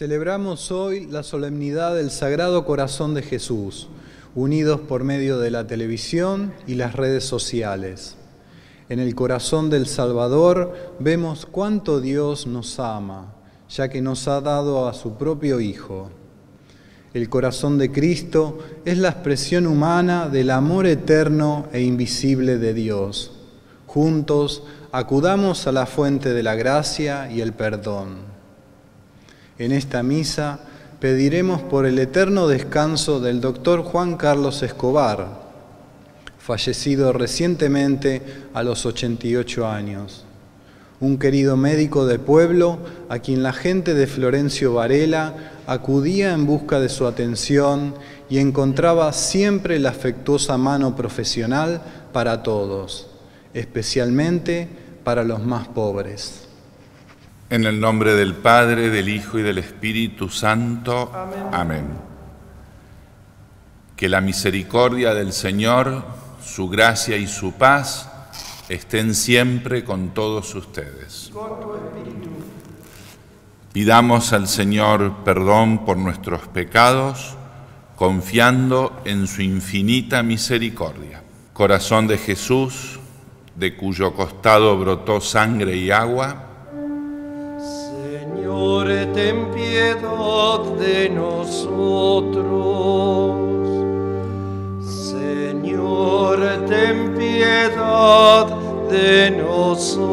Celebramos hoy la solemnidad del Sagrado Corazón de Jesús, unidos por medio de la televisión y las redes sociales. En el corazón del Salvador vemos cuánto Dios nos ama, ya que nos ha dado a su propio Hijo. El corazón de Cristo es la expresión humana del amor eterno e invisible de Dios. Juntos acudamos a la fuente de la gracia y el perdón. En esta misa pediremos por el eterno descanso del doctor Juan Carlos Escobar, fallecido recientemente a los 88 años. Un querido médico de pueblo a quien la gente de Florencio Varela acudía en busca de su atención y encontraba siempre la afectuosa mano profesional para todos, especialmente para los más pobres. En el nombre del Padre, del Hijo y del Espíritu Santo. Amén. Amén. Que la misericordia del Señor su gracia y su paz estén siempre con todos ustedes. Pidamos al Señor perdón por nuestros pecados, confiando en su infinita misericordia. Corazón de Jesús, de cuyo costado brotó sangre y agua. Señor, ten piedad de nosotros. Señor, ten piedad de nosotros.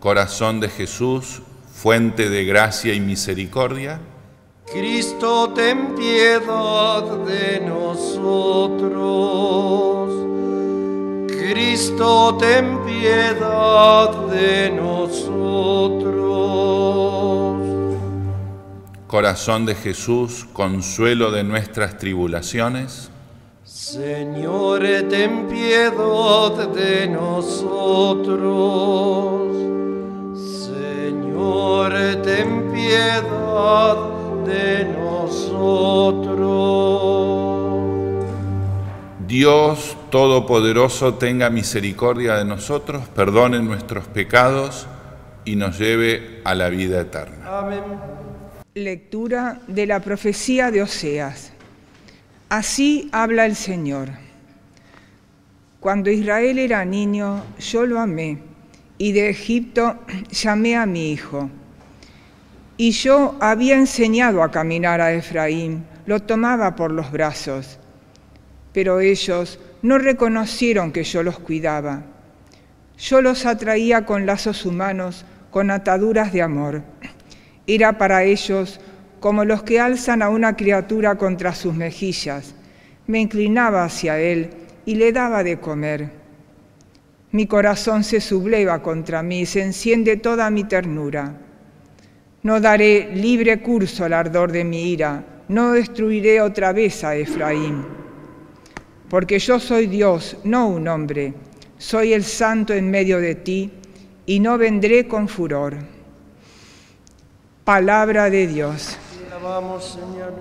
Corazón de Jesús, fuente de gracia y misericordia. Cristo, ten piedad de nosotros. Cristo, ten piedad de nosotros. Corazón de Jesús, consuelo de nuestras tribulaciones. Señor, ten piedad de nosotros. Señor, ten piedad de nosotros. Dios Todopoderoso tenga misericordia de nosotros, perdone nuestros pecados y nos lleve a la vida eterna. Amén. Lectura de la profecía de Oseas. Así habla el Señor. Cuando Israel era niño, yo lo amé, y de Egipto llamé a mi hijo. Y yo había enseñado a caminar a Efraín, lo tomaba por los brazos. Pero ellos no reconocieron que yo los cuidaba. Yo los atraía con lazos humanos, con ataduras de amor era para ellos como los que alzan a una criatura contra sus mejillas. Me inclinaba hacia él y le daba de comer. Mi corazón se subleva contra mí, se enciende toda mi ternura. No daré libre curso al ardor de mi ira, no destruiré otra vez a Efraín. Porque yo soy Dios, no un hombre, soy el santo en medio de ti, y no vendré con furor. Palabra de Dios. Alabamos, Señor.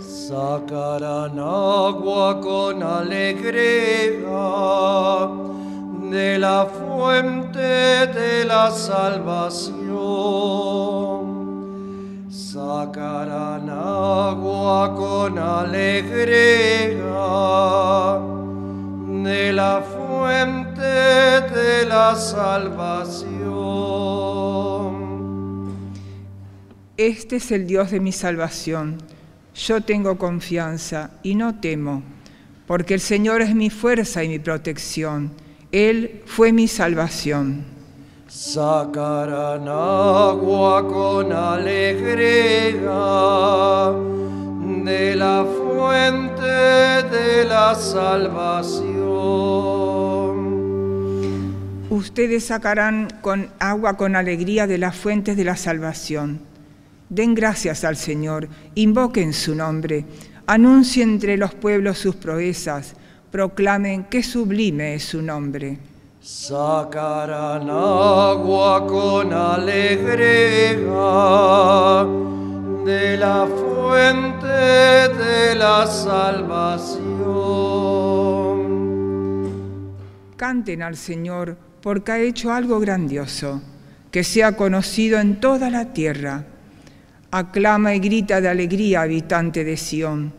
Sacarán agua con alegría de la fuente de la salvación. Sacarán agua con alegría de la fuente de la salvación. Este es el Dios de mi salvación. Yo tengo confianza y no temo, porque el Señor es mi fuerza y mi protección. Él fue mi salvación. Sacarán agua con alegría de la fuente de la salvación. Ustedes sacarán con agua con alegría de las fuentes de la salvación. Den gracias al Señor, invoquen su nombre, anuncien entre los pueblos sus proezas, proclamen qué sublime es su nombre. Sacarán agua con alegría de la fuente de la salvación. Canten al Señor porque ha hecho algo grandioso, que sea conocido en toda la tierra. Aclama y grita de alegría, habitante de Sión,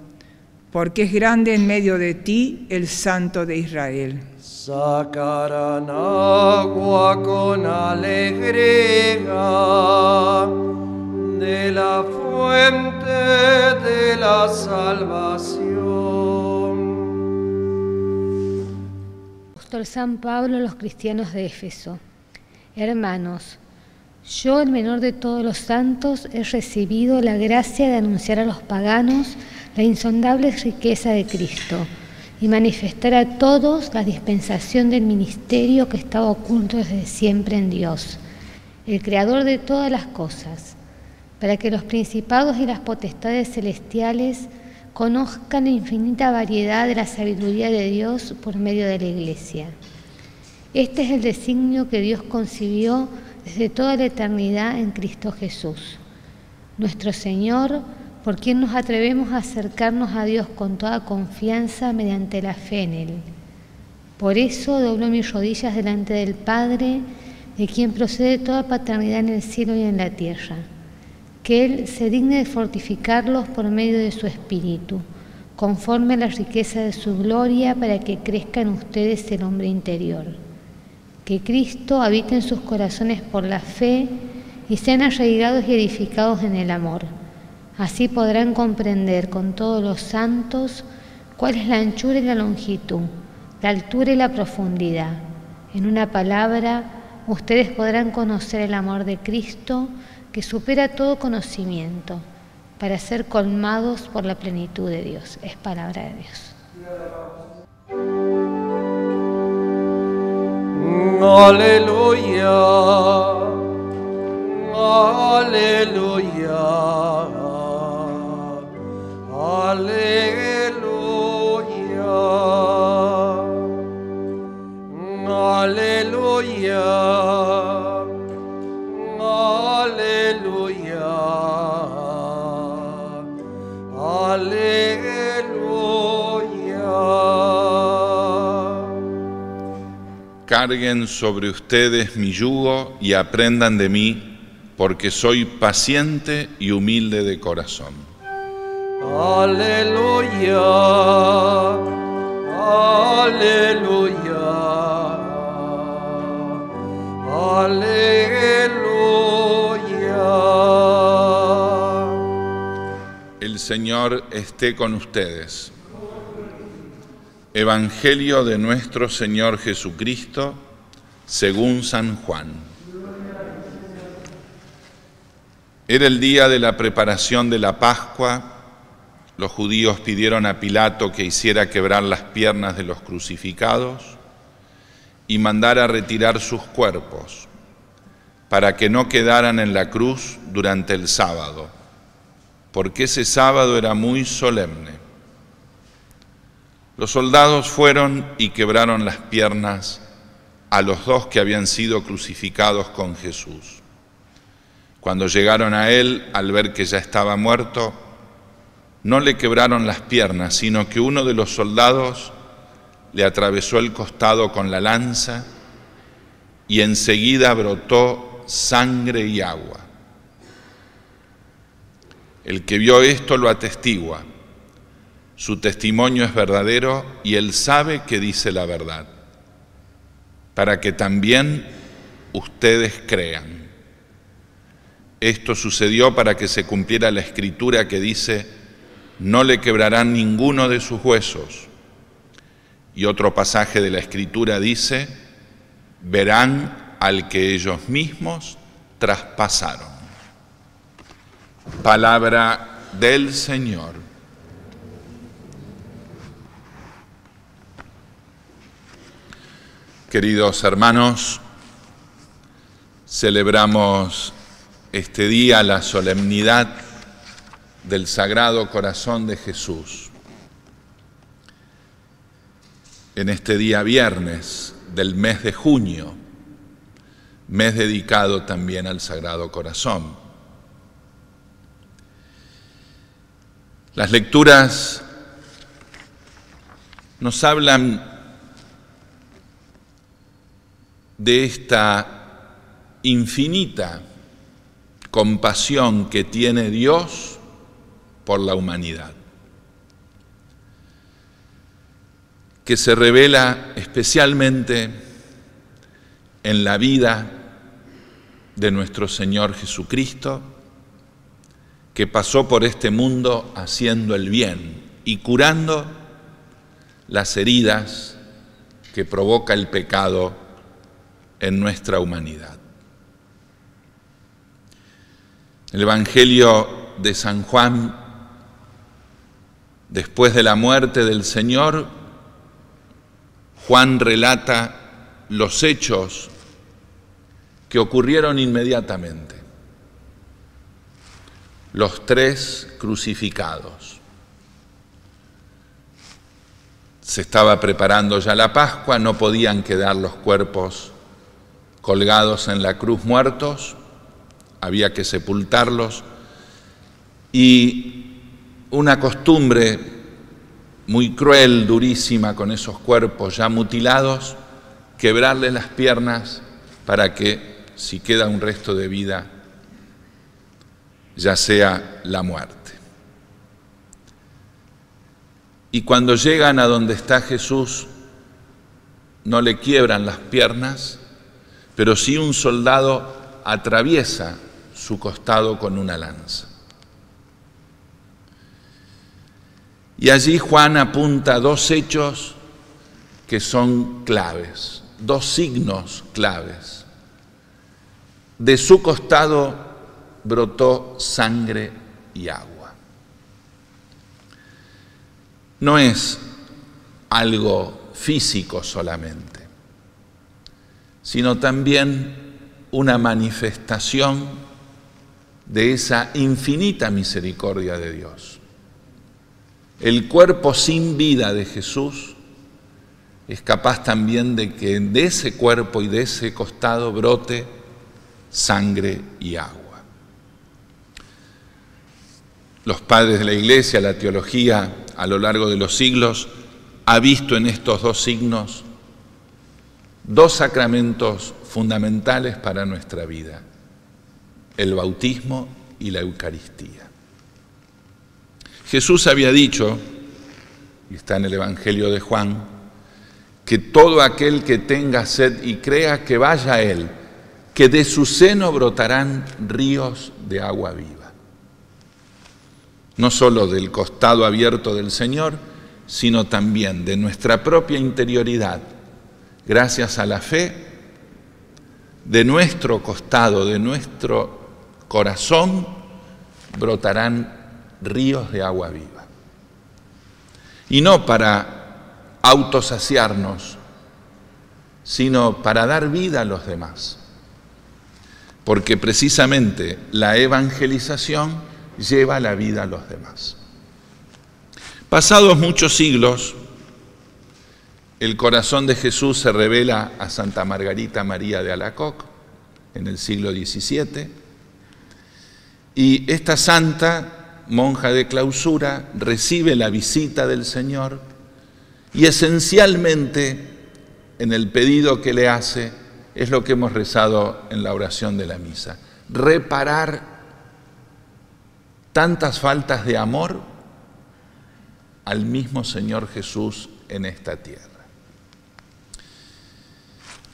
porque es grande en medio de ti el Santo de Israel. Sacarán agua con alegría de la fuente de la salvación. Apóstol San Pablo a los cristianos de Éfeso. Hermanos, yo, el menor de todos los santos, he recibido la gracia de anunciar a los paganos la insondable riqueza de Cristo y manifestar a todos la dispensación del ministerio que estaba oculto desde siempre en Dios, el creador de todas las cosas, para que los principados y las potestades celestiales conozcan la infinita variedad de la sabiduría de Dios por medio de la Iglesia. Este es el designio que Dios concibió desde toda la eternidad en Cristo Jesús, nuestro Señor, por quien nos atrevemos a acercarnos a Dios con toda confianza mediante la fe en Él. Por eso doblo mis rodillas delante del Padre, de quien procede toda paternidad en el cielo y en la tierra que Él se digne de fortificarlos por medio de su Espíritu, conforme a la riqueza de su gloria, para que crezca en ustedes el hombre interior. Que Cristo habite en sus corazones por la fe y sean arraigados y edificados en el amor. Así podrán comprender con todos los santos cuál es la anchura y la longitud, la altura y la profundidad. En una palabra, ustedes podrán conocer el amor de Cristo, que supera todo conocimiento, para ser colmados por la plenitud de Dios. Es palabra de Dios. Aleluya, aleluya, aleluya, aleluya. Carguen sobre ustedes mi yugo y aprendan de mí, porque soy paciente y humilde de corazón. Aleluya, aleluya, aleluya. El Señor esté con ustedes. Evangelio de nuestro Señor Jesucristo según San Juan. Era el día de la preparación de la Pascua. Los judíos pidieron a Pilato que hiciera quebrar las piernas de los crucificados y mandara retirar sus cuerpos para que no quedaran en la cruz durante el sábado, porque ese sábado era muy solemne. Los soldados fueron y quebraron las piernas a los dos que habían sido crucificados con Jesús. Cuando llegaron a él, al ver que ya estaba muerto, no le quebraron las piernas, sino que uno de los soldados le atravesó el costado con la lanza y enseguida brotó sangre y agua. El que vio esto lo atestigua su testimonio es verdadero y él sabe que dice la verdad, para que también ustedes crean. Esto sucedió para que se cumpliera la escritura que dice, no le quebrarán ninguno de sus huesos. Y otro pasaje de la escritura dice, verán al que ellos mismos traspasaron. Palabra del Señor. Queridos hermanos, celebramos este día la solemnidad del Sagrado Corazón de Jesús. En este día viernes del mes de junio, mes dedicado también al Sagrado Corazón. Las lecturas nos hablan de esta infinita compasión que tiene Dios por la humanidad, que se revela especialmente en la vida de nuestro Señor Jesucristo, que pasó por este mundo haciendo el bien y curando las heridas que provoca el pecado en nuestra humanidad. El Evangelio de San Juan, después de la muerte del Señor, Juan relata los hechos que ocurrieron inmediatamente. Los tres crucificados. Se estaba preparando ya la Pascua, no podían quedar los cuerpos colgados en la cruz muertos, había que sepultarlos y una costumbre muy cruel, durísima con esos cuerpos ya mutilados, quebrarles las piernas para que si queda un resto de vida, ya sea la muerte. Y cuando llegan a donde está Jesús, no le quiebran las piernas, pero sí un soldado atraviesa su costado con una lanza. Y allí Juan apunta dos hechos que son claves, dos signos claves. De su costado brotó sangre y agua. No es algo físico solamente, sino también una manifestación de esa infinita misericordia de Dios. El cuerpo sin vida de Jesús es capaz también de que de ese cuerpo y de ese costado brote sangre y agua. Los padres de la Iglesia, la teología a lo largo de los siglos, ha visto en estos dos signos dos sacramentos fundamentales para nuestra vida, el bautismo y la Eucaristía. Jesús había dicho, y está en el Evangelio de Juan, que todo aquel que tenga sed y crea que vaya a Él, que de su seno brotarán ríos de agua viva. No solo del costado abierto del Señor, sino también de nuestra propia interioridad, gracias a la fe, de nuestro costado, de nuestro corazón, brotarán ríos de agua viva. Y no para autosaciarnos, sino para dar vida a los demás porque precisamente la evangelización lleva la vida a los demás. Pasados muchos siglos, el corazón de Jesús se revela a Santa Margarita María de Alacoc en el siglo XVII y esta santa, monja de clausura, recibe la visita del Señor y esencialmente en el pedido que le hace es lo que hemos rezado en la oración de la misa. Reparar tantas faltas de amor al mismo Señor Jesús en esta tierra.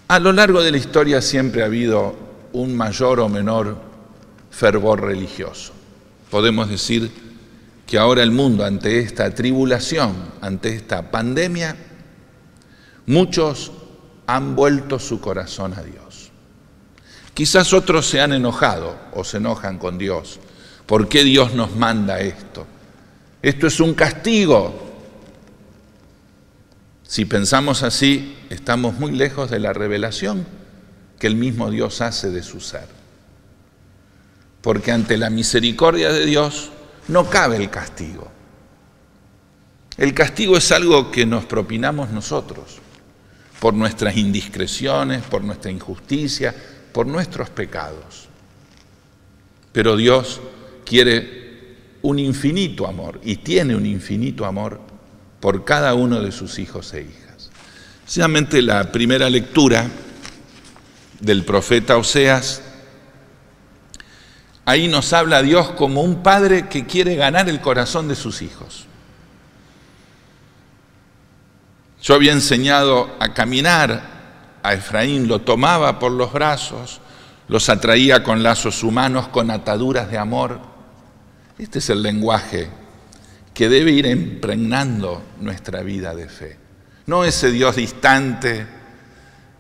A lo largo de la historia siempre ha habido un mayor o menor fervor religioso. Podemos decir que ahora el mundo ante esta tribulación, ante esta pandemia, muchos han vuelto su corazón a Dios. Quizás otros se han enojado o se enojan con Dios. ¿Por qué Dios nos manda esto? Esto es un castigo. Si pensamos así, estamos muy lejos de la revelación que el mismo Dios hace de su ser. Porque ante la misericordia de Dios no cabe el castigo. El castigo es algo que nos propinamos nosotros por nuestras indiscreciones, por nuestra injusticia, por nuestros pecados. Pero Dios quiere un infinito amor y tiene un infinito amor por cada uno de sus hijos e hijas. Precisamente la primera lectura del profeta Oseas, ahí nos habla Dios como un padre que quiere ganar el corazón de sus hijos. Yo había enseñado a caminar a Efraín, lo tomaba por los brazos, los atraía con lazos humanos, con ataduras de amor. Este es el lenguaje que debe ir impregnando nuestra vida de fe. No ese Dios distante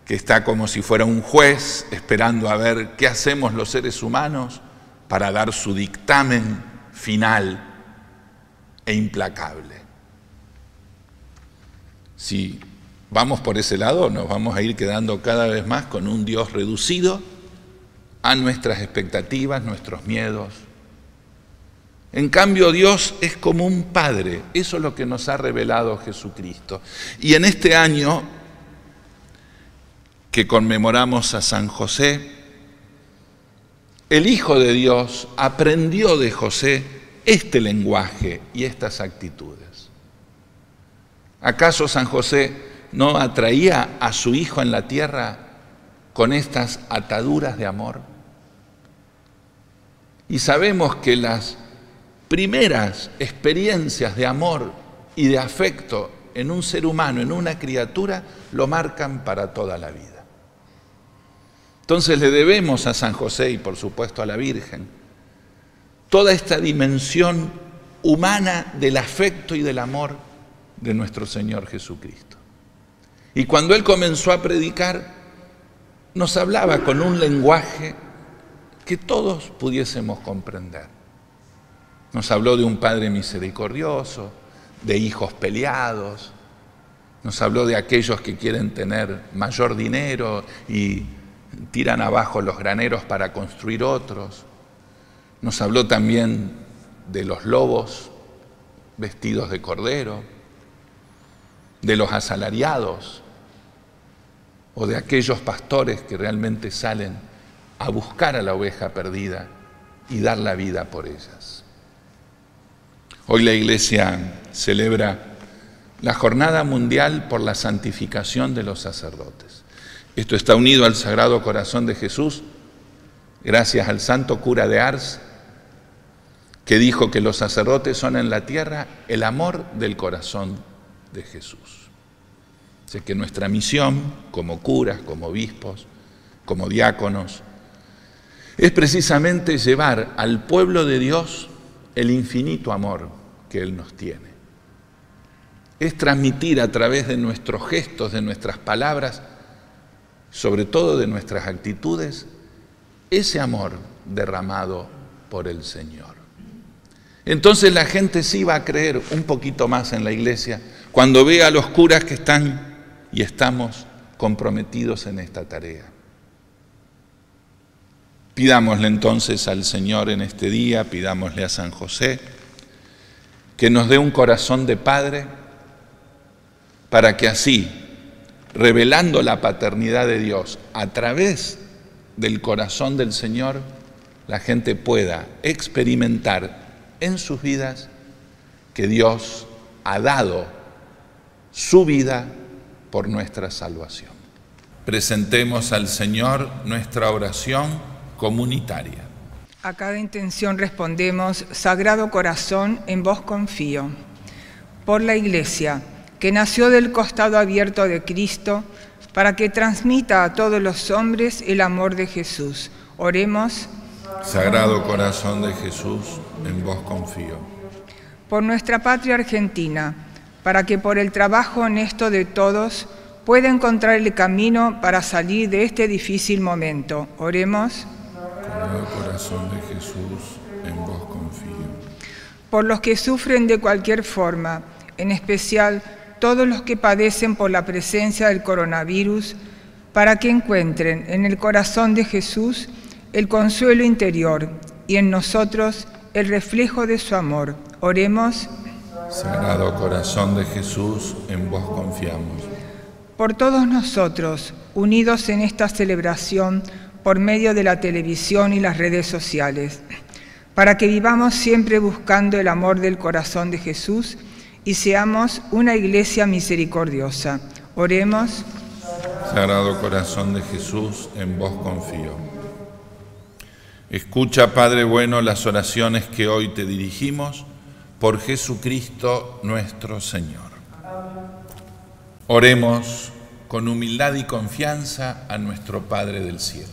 que está como si fuera un juez esperando a ver qué hacemos los seres humanos para dar su dictamen final e implacable. Si vamos por ese lado, nos vamos a ir quedando cada vez más con un Dios reducido a nuestras expectativas, nuestros miedos. En cambio, Dios es como un Padre, eso es lo que nos ha revelado Jesucristo. Y en este año que conmemoramos a San José, el Hijo de Dios aprendió de José este lenguaje y estas actitudes. ¿Acaso San José no atraía a su hijo en la tierra con estas ataduras de amor? Y sabemos que las primeras experiencias de amor y de afecto en un ser humano, en una criatura, lo marcan para toda la vida. Entonces le debemos a San José y por supuesto a la Virgen toda esta dimensión humana del afecto y del amor de nuestro Señor Jesucristo. Y cuando Él comenzó a predicar, nos hablaba con un lenguaje que todos pudiésemos comprender. Nos habló de un Padre misericordioso, de hijos peleados, nos habló de aquellos que quieren tener mayor dinero y tiran abajo los graneros para construir otros. Nos habló también de los lobos vestidos de cordero de los asalariados o de aquellos pastores que realmente salen a buscar a la oveja perdida y dar la vida por ellas. Hoy la Iglesia celebra la Jornada Mundial por la Santificación de los Sacerdotes. Esto está unido al Sagrado Corazón de Jesús, gracias al Santo Cura de Ars, que dijo que los sacerdotes son en la tierra el amor del corazón de Jesús. Sé que nuestra misión como curas, como obispos, como diáconos, es precisamente llevar al pueblo de Dios el infinito amor que Él nos tiene. Es transmitir a través de nuestros gestos, de nuestras palabras, sobre todo de nuestras actitudes, ese amor derramado por el Señor. Entonces la gente sí va a creer un poquito más en la iglesia cuando ve a los curas que están y estamos comprometidos en esta tarea. Pidámosle entonces al Señor en este día, pidámosle a San José, que nos dé un corazón de Padre para que así, revelando la paternidad de Dios a través del corazón del Señor, la gente pueda experimentar en sus vidas que Dios ha dado su vida por nuestra salvación. Presentemos al Señor nuestra oración comunitaria. A cada intención respondemos, Sagrado Corazón, en vos confío. Por la Iglesia, que nació del costado abierto de Cristo, para que transmita a todos los hombres el amor de Jesús. Oremos. Sagrado Corazón de Jesús, en vos confío. Por nuestra patria argentina, para que por el trabajo honesto de todos pueda encontrar el camino para salir de este difícil momento. Oremos. corazón de Jesús, en vos confío. Por los que sufren de cualquier forma, en especial todos los que padecen por la presencia del coronavirus, para que encuentren en el corazón de Jesús el consuelo interior y en nosotros el reflejo de su amor. Oremos. Sagrado corazón de Jesús, en vos confiamos. Por todos nosotros, unidos en esta celebración por medio de la televisión y las redes sociales, para que vivamos siempre buscando el amor del corazón de Jesús y seamos una iglesia misericordiosa. Oremos. Sagrado Corazón de Jesús, en vos confío. Escucha, Padre bueno, las oraciones que hoy te dirigimos por Jesucristo nuestro Señor. Oremos con humildad y confianza a nuestro Padre del cielo.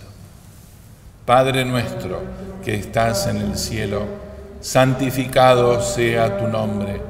Padre nuestro que estás en el cielo, santificado sea tu nombre,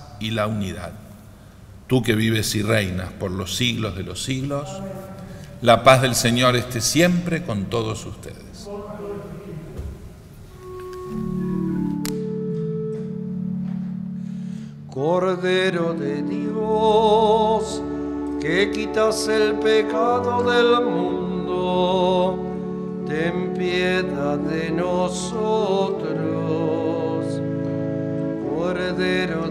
y la unidad. Tú que vives y reinas por los siglos de los siglos, la paz del Señor esté siempre con todos ustedes. Cordero de Dios, que quitas el pecado del mundo ten piedad de nosotros. Cordero de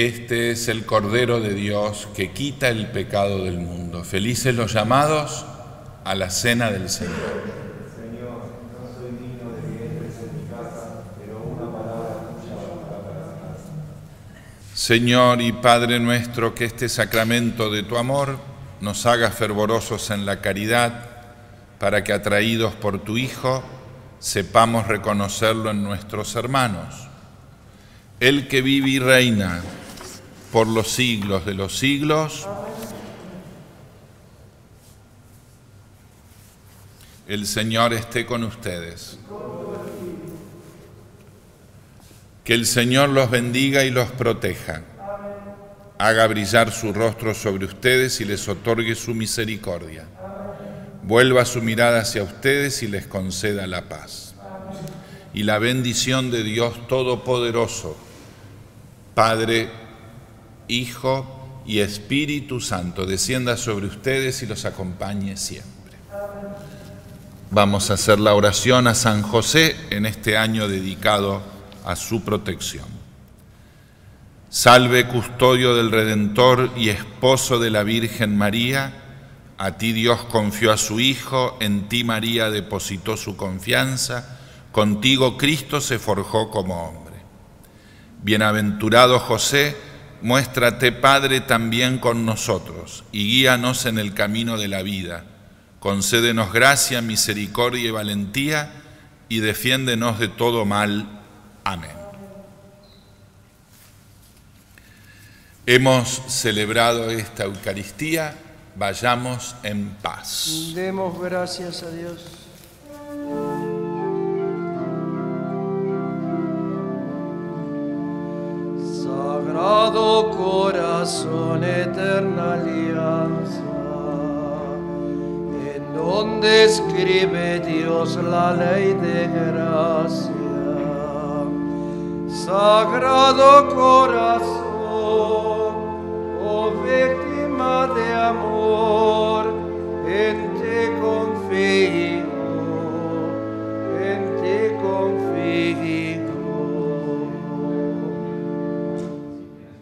Este es el Cordero de Dios que quita el pecado del mundo. Felices los llamados a la cena del Señor. Señor, no soy digno de que entres en mi casa, pero una palabra tuya Señor y Padre nuestro, que este sacramento de tu amor nos haga fervorosos en la caridad, para que atraídos por tu Hijo sepamos reconocerlo en nuestros hermanos. El que vive y reina por los siglos de los siglos. El Señor esté con ustedes. Que el Señor los bendiga y los proteja. Haga brillar su rostro sobre ustedes y les otorgue su misericordia. Vuelva su mirada hacia ustedes y les conceda la paz. Y la bendición de Dios Todopoderoso, Padre, Hijo y Espíritu Santo descienda sobre ustedes y los acompañe siempre. Vamos a hacer la oración a San José en este año dedicado a su protección. Salve custodio del Redentor y esposo de la Virgen María, a ti Dios confió a su Hijo, en ti María depositó su confianza, contigo Cristo se forjó como hombre. Bienaventurado José, Muéstrate, Padre, también con nosotros y guíanos en el camino de la vida. Concédenos gracia, misericordia y valentía y defiéndenos de todo mal. Amén. Hemos celebrado esta Eucaristía, vayamos en paz. Demos gracias a Dios. Corazón, eterna alianza, en donde escribe Dios la ley de gracia. Sagrado corazón, oh víctima de amor,